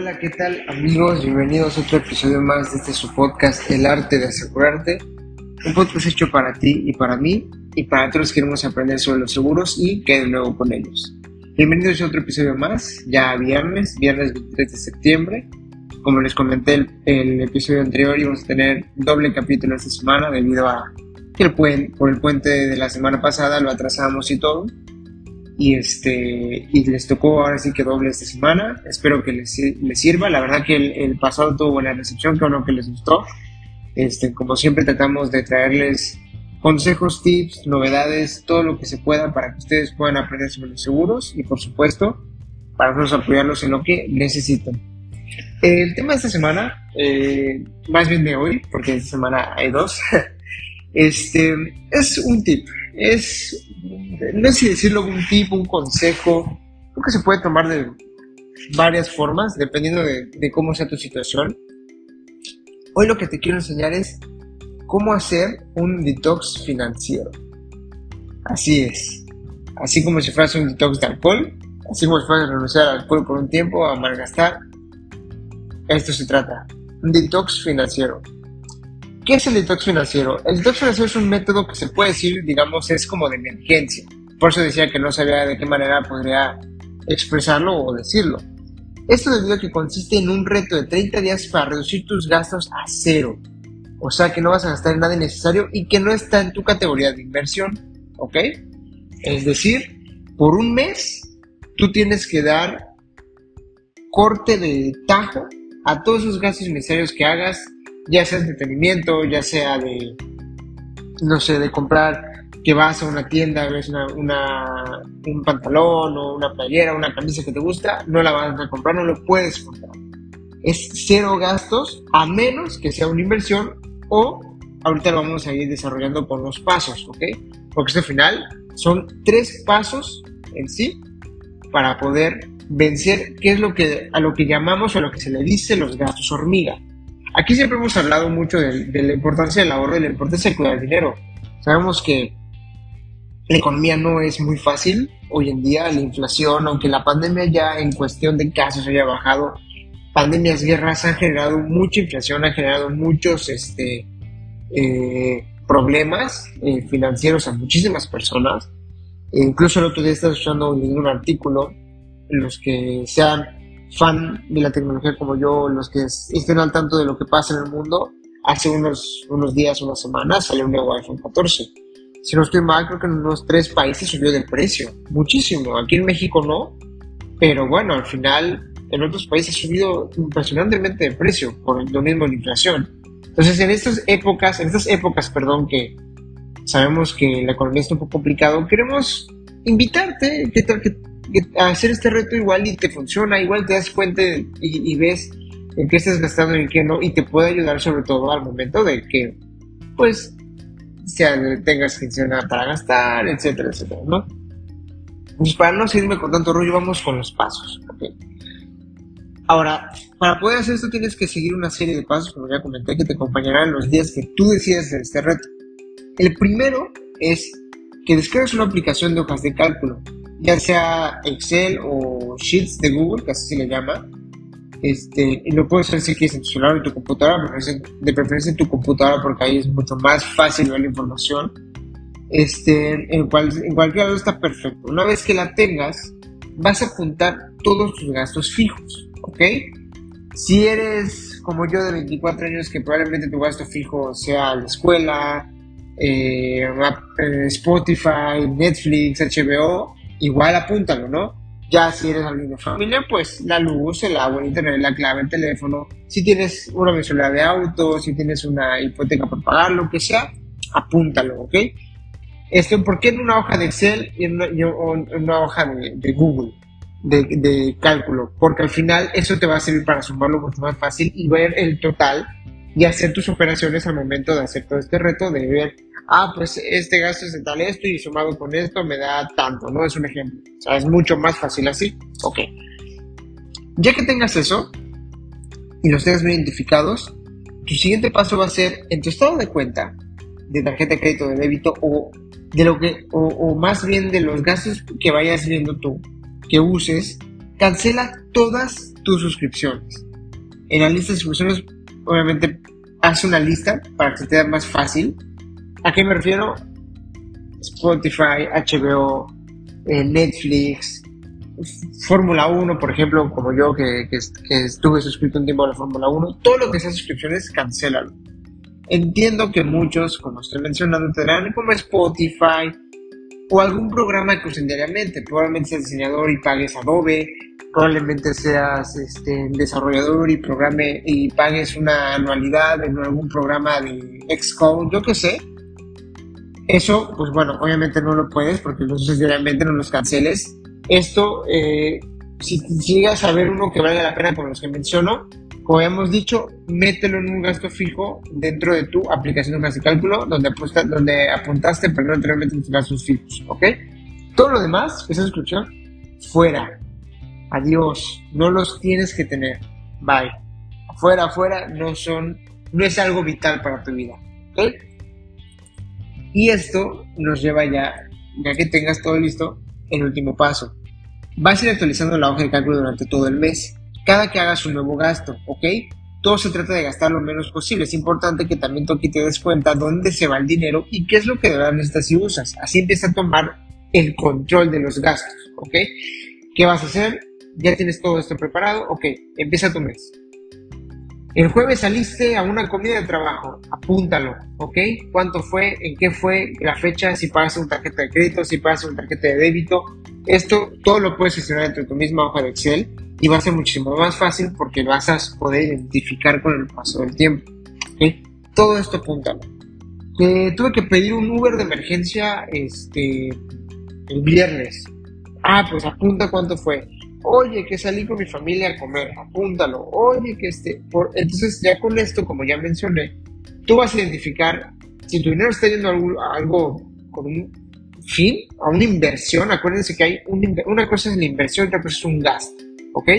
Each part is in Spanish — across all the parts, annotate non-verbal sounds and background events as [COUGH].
Hola, ¿qué tal amigos? Bienvenidos a otro episodio más de este su podcast, El Arte de Asegurarte. Un podcast hecho para ti y para mí y para todos queremos aprender sobre los seguros y que de nuevo con ellos. Bienvenidos a otro episodio más, ya viernes, viernes 23 de septiembre. Como les comenté el, el episodio anterior, íbamos a tener doble capítulo esta semana debido a que el puente, por el puente de la semana pasada lo atrasamos y todo y este y les tocó ahora sí que doble esta semana. Espero que les, les sirva. La verdad que el, pasado tuvo buena recepción creo que les gustó. Este como siempre tratamos de traerles consejos tips novedades todo lo que se pueda para que ustedes puedan aprender sobre los seguros y por supuesto para nosotros apoyarlos en lo que necesiten. El tema de esta semana eh, más bien de hoy porque esta semana hay dos [LAUGHS] este es un tip es no sé si decirlo un tipo, un consejo, creo que se puede tomar de varias formas, dependiendo de, cómo sea tu situación. Hoy lo que te quiero enseñar es cómo hacer un detox financiero. Así es. Así como si fuese un detox de alcohol, así como si fuese renunciar al alcohol por un tiempo, a malgastar. Esto se trata. Un detox financiero. ¿Qué es el detox financiero? El detox financiero es un método que se puede decir, digamos, es como de emergencia. Por eso decía que no sabía de qué manera podría expresarlo o decirlo. Esto debido a que consiste en un reto de 30 días para reducir tus gastos a cero. O sea que no vas a gastar nada innecesario y que no está en tu categoría de inversión. ¿Ok? Es decir, por un mes tú tienes que dar corte de tajo a todos esos gastos innecesarios que hagas ya sea entretenimiento, ya sea de, no sé, de comprar que vas a una tienda, ves una, un pantalón o una playera, una camisa que te gusta, no la vas a comprar, no lo puedes comprar. Es cero gastos, a menos que sea una inversión o ahorita lo vamos a ir desarrollando con los pasos, ¿ok? Porque este final son tres pasos en sí para poder vencer qué es lo que a lo que llamamos o a lo que se le dice los gastos hormiga. Aquí siempre hemos hablado mucho de, la importancia del ahorro y la importancia de cuidar dinero. Sabemos que la economía no es muy fácil hoy en día, la inflación, aunque la pandemia ya en cuestión de casos haya bajado, pandemias, guerras han generado mucha inflación, han generado muchos este, eh, problemas eh, financieros a muchísimas personas. E incluso el otro día estaba escuchando un artículo en los que se han fan de la tecnología como yo, los que estén al tanto de lo que pasa en el mundo, hace unos, unos días, unas semanas, salió un nuevo iPhone 14. Si no estoy mal, creo que en unos tres países subió de precio. Muchísimo. Aquí en México no. Pero bueno, al final, en otros países ha subido impresionantemente de precio por lo mismo la inflación. Entonces, en estas épocas, en estas épocas, perdón, que sabemos que la economía está un poco complicado, queremos invitarte, que, que hacer este reto igual y te funciona, igual te das cuenta y, ves en qué estás gastando y en qué no, y te puede ayudar sobre todo al momento de que, pues, sea, tengas nada para gastar, etcétera, etcétera, ¿no? Pues para no seguirme con tanto rollo, vamos con los pasos, Ahora, para poder hacer esto tienes que seguir una serie de pasos, como ya comenté, que te acompañarán los días que tú decidas hacer este reto. El primero es que descargues una aplicación de hojas de cálculo ya sea Excel o Sheets de Google, que así se le llama. Este, y lo puedes hacer si quieres en tu celular o en tu computadora, de preferencia en tu computadora porque ahí es mucho más fácil ver la información. Este, en, cual, en cualquier lado está perfecto. Una vez que la tengas, vas a apuntar todos tus gastos fijos, ¿ok? Si eres como yo de 24 años, que probablemente tu gasto fijo sea la escuela, eh, Spotify, Netflix, HBO, igual apúntalo, ¿no? Ya si eres alguien de familia, pues la luz, el agua, el internet, la clave, el teléfono. Si tienes una mensualidad de auto, si tienes una hipoteca por pagar, lo que sea, apúntalo, ¿ok? Esto, ¿por qué en una hoja de Excel y en una, hoja de, Google de, de, cálculo? Porque al final eso te va a servir para sumarlo mucho más fácil y ver el total y hacer tus operaciones al momento de hacer todo este reto, de ver ah, pues este gasto es de tal esto y sumado con esto me da tanto, ¿no? Es un ejemplo. O sea, es mucho más fácil así. Ok. Ya que tengas eso y los tengas bien identificados, tu siguiente paso va a ser en tu estado de cuenta de tarjeta de crédito de débito o de lo que o, más bien de los gastos que vayas viendo tú que uses cancela todas tus suscripciones. En la lista de suscripciones, obviamente, haz una lista para que te sea más fácil. ¿A qué me refiero? Spotify, HBO, eh, Netflix, Fórmula 1, por ejemplo, como yo que, estuve suscrito un tiempo a la Fórmula 1, todo lo que sea suscripciones, cancélalo. Entiendo que muchos, como estoy mencionando, tendrán como Spotify o algún programa que usen diariamente. Probablemente seas diseñador y pagues Adobe, probablemente seas este, desarrollador y programe y pagues una anualidad en algún programa de Xcode, yo qué sé. Eso, pues bueno, obviamente no lo puedes porque los uses diariamente, no los canceles. Esto, eh, si, llegas a ver uno que vale la pena por los que menciono, como habíamos dicho, mételo en un gasto fijo dentro de tu aplicación de cálculo donde, apuesta, donde apuntaste, perdón, anteriormente tus gastos fijos, ¿ok? Todo lo demás, esa suscripción, fuera. Adiós. No los tienes que tener. Bye. Afuera, afuera, no son, no es algo vital para tu vida, ¿ok? Y esto nos lleva ya, ya que tengas todo listo, el último paso. Vas a ir actualizando la hoja de cálculo durante todo el mes, cada que hagas un nuevo gasto, ¿ok? Todo se trata de gastar lo menos posible. Es importante que también tú aquí te des cuenta dónde se va el dinero y qué es lo que de verdad necesitas y usas. Así empieza a tomar el control de los gastos, ¿ok? ¿Qué vas a hacer? Ya tienes todo esto preparado, ok, empieza tu mes. El jueves saliste a una comida de trabajo, apúntalo, ¿ok? ¿Cuánto fue? ¿En qué fue? La fecha, si pagas una tarjeta de crédito, si pagas una tarjeta de débito. Esto todo lo puedes gestionar entre tu misma hoja de Excel y va a ser muchísimo más fácil porque vas a poder identificar con el paso del tiempo. Todo esto apúntalo. tuve que pedir un Uber de emergencia este, el viernes. Ah, pues apunta cuánto fue oye, que salí con mi familia a comer, apúntalo, oye, que este, entonces ya con esto, como ya mencioné, tú vas a identificar si tu dinero está yendo a algo, con un fin, a una inversión, acuérdense que hay una cosa es la inversión otra cosa es un gasto, ¿ok?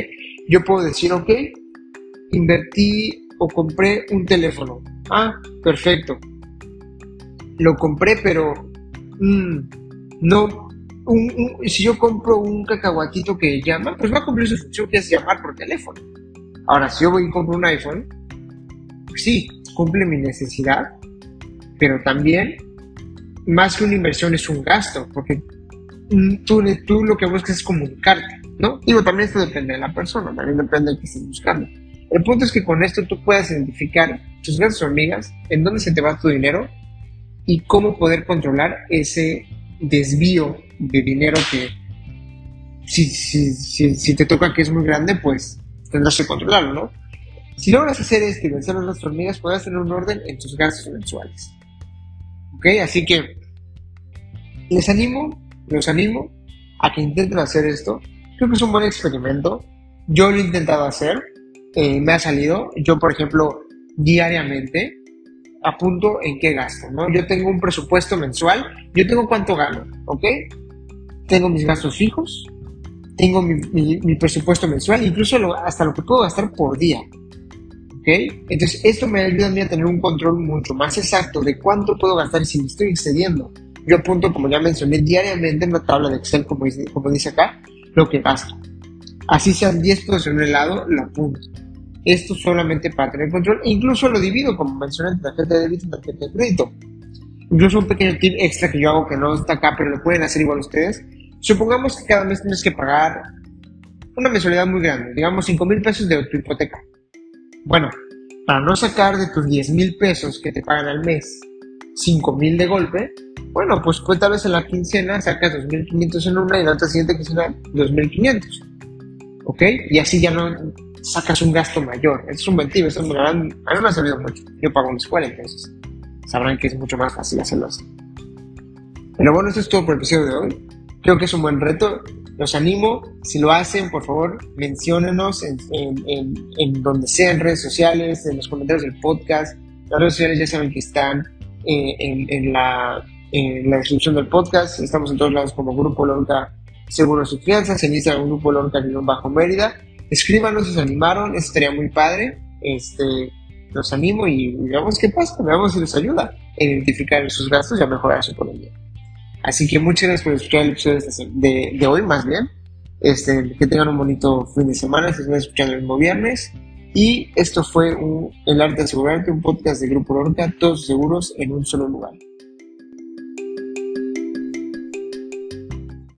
Yo puedo decir, ok, invertí o compré un teléfono. Ah, perfecto. Lo compré, pero mm, no si yo compro un cacahuatito que llama, pues va a cumplir su función que es llamar por teléfono. Ahora, si yo voy y compro un iPhone, pues sí, cumple mi necesidad, pero también, más que una inversión, es un gasto, porque tú, tú lo que buscas es comunicarte, ¿no? Digo, también esto depende de la persona, también depende de que estés buscando. El punto es que con esto tú puedas identificar tus gastos hormigas, en dónde se te va tu dinero y cómo poder controlar ese desvío de dinero que si, si, si, te toca que es muy grande, pues tendrás que controlarlo, ¿no? Si logras hacer esto y vencer las hormigas, podrás tener un orden en tus gastos mensuales. ¿Ok? Así que les animo, los animo a que intenten hacer esto. Creo que es un buen experimento. Yo lo he intentado hacer, eh, me ha salido. Yo, por ejemplo, diariamente apunto en qué gasto, ¿no? Yo tengo un presupuesto mensual, yo tengo cuánto gano, ¿ok? Tengo mis gastos fijos, tengo mi, presupuesto mensual, incluso hasta lo que puedo gastar por día, ¿ok? Entonces, esto me ayuda a tener un control mucho más exacto de cuánto puedo gastar si me estoy excediendo. Yo apunto, como ya mencioné, diariamente en la tabla de Excel, como dice, como dice acá, lo que gasto. Así sean 10 pesos en un helado, lo apunto. Esto solamente para tener control. E incluso lo divido, como mencioné, entre tarjeta de débito y tarjeta de crédito. Incluso un pequeño tip extra que yo hago que no está acá, pero lo pueden hacer igual ustedes. Supongamos que cada mes tienes que pagar una mensualidad muy grande, digamos 5 mil pesos de tu hipoteca. Bueno, para no sacar de tus 10 mil pesos que te pagan al mes 5 mil de golpe, bueno, pues, pues tal vez en la quincena sacas 2.500 en una y en la otra siguiente quincena 2.500. ¿Ok? Y así ya no sacas un gasto mayor. Es un buen tip, eso me a mí me ha servido mucho. Yo pago una escuela, entonces sabrán que es mucho más fácil hacerlo así. Pero bueno, eso es todo por el episodio de hoy. Creo que es un buen reto. Los animo, si lo hacen, por favor, menciónenos en, en, en, donde sea, en redes sociales, en los comentarios del podcast. Las redes sociales ya saben que están eh, en, la, en la descripción del podcast. Estamos en todos lados como Grupo Lorca Seguros y Fianzas, en Instagram Grupo Lorca Bajo Mérida escríbanos si se animaron, eso estaría muy padre. Este, los animo y veamos qué pasa, veamos si les ayuda a identificar sus gastos y a mejorar su economía. Así que muchas gracias por escuchar el episodio de, hoy, más bien. Este, que tengan un bonito fin de semana, se están escuchando el mismo viernes. Y esto fue un, El Arte de Asegurarte, un podcast de Grupo Lorca, todos seguros en un solo lugar.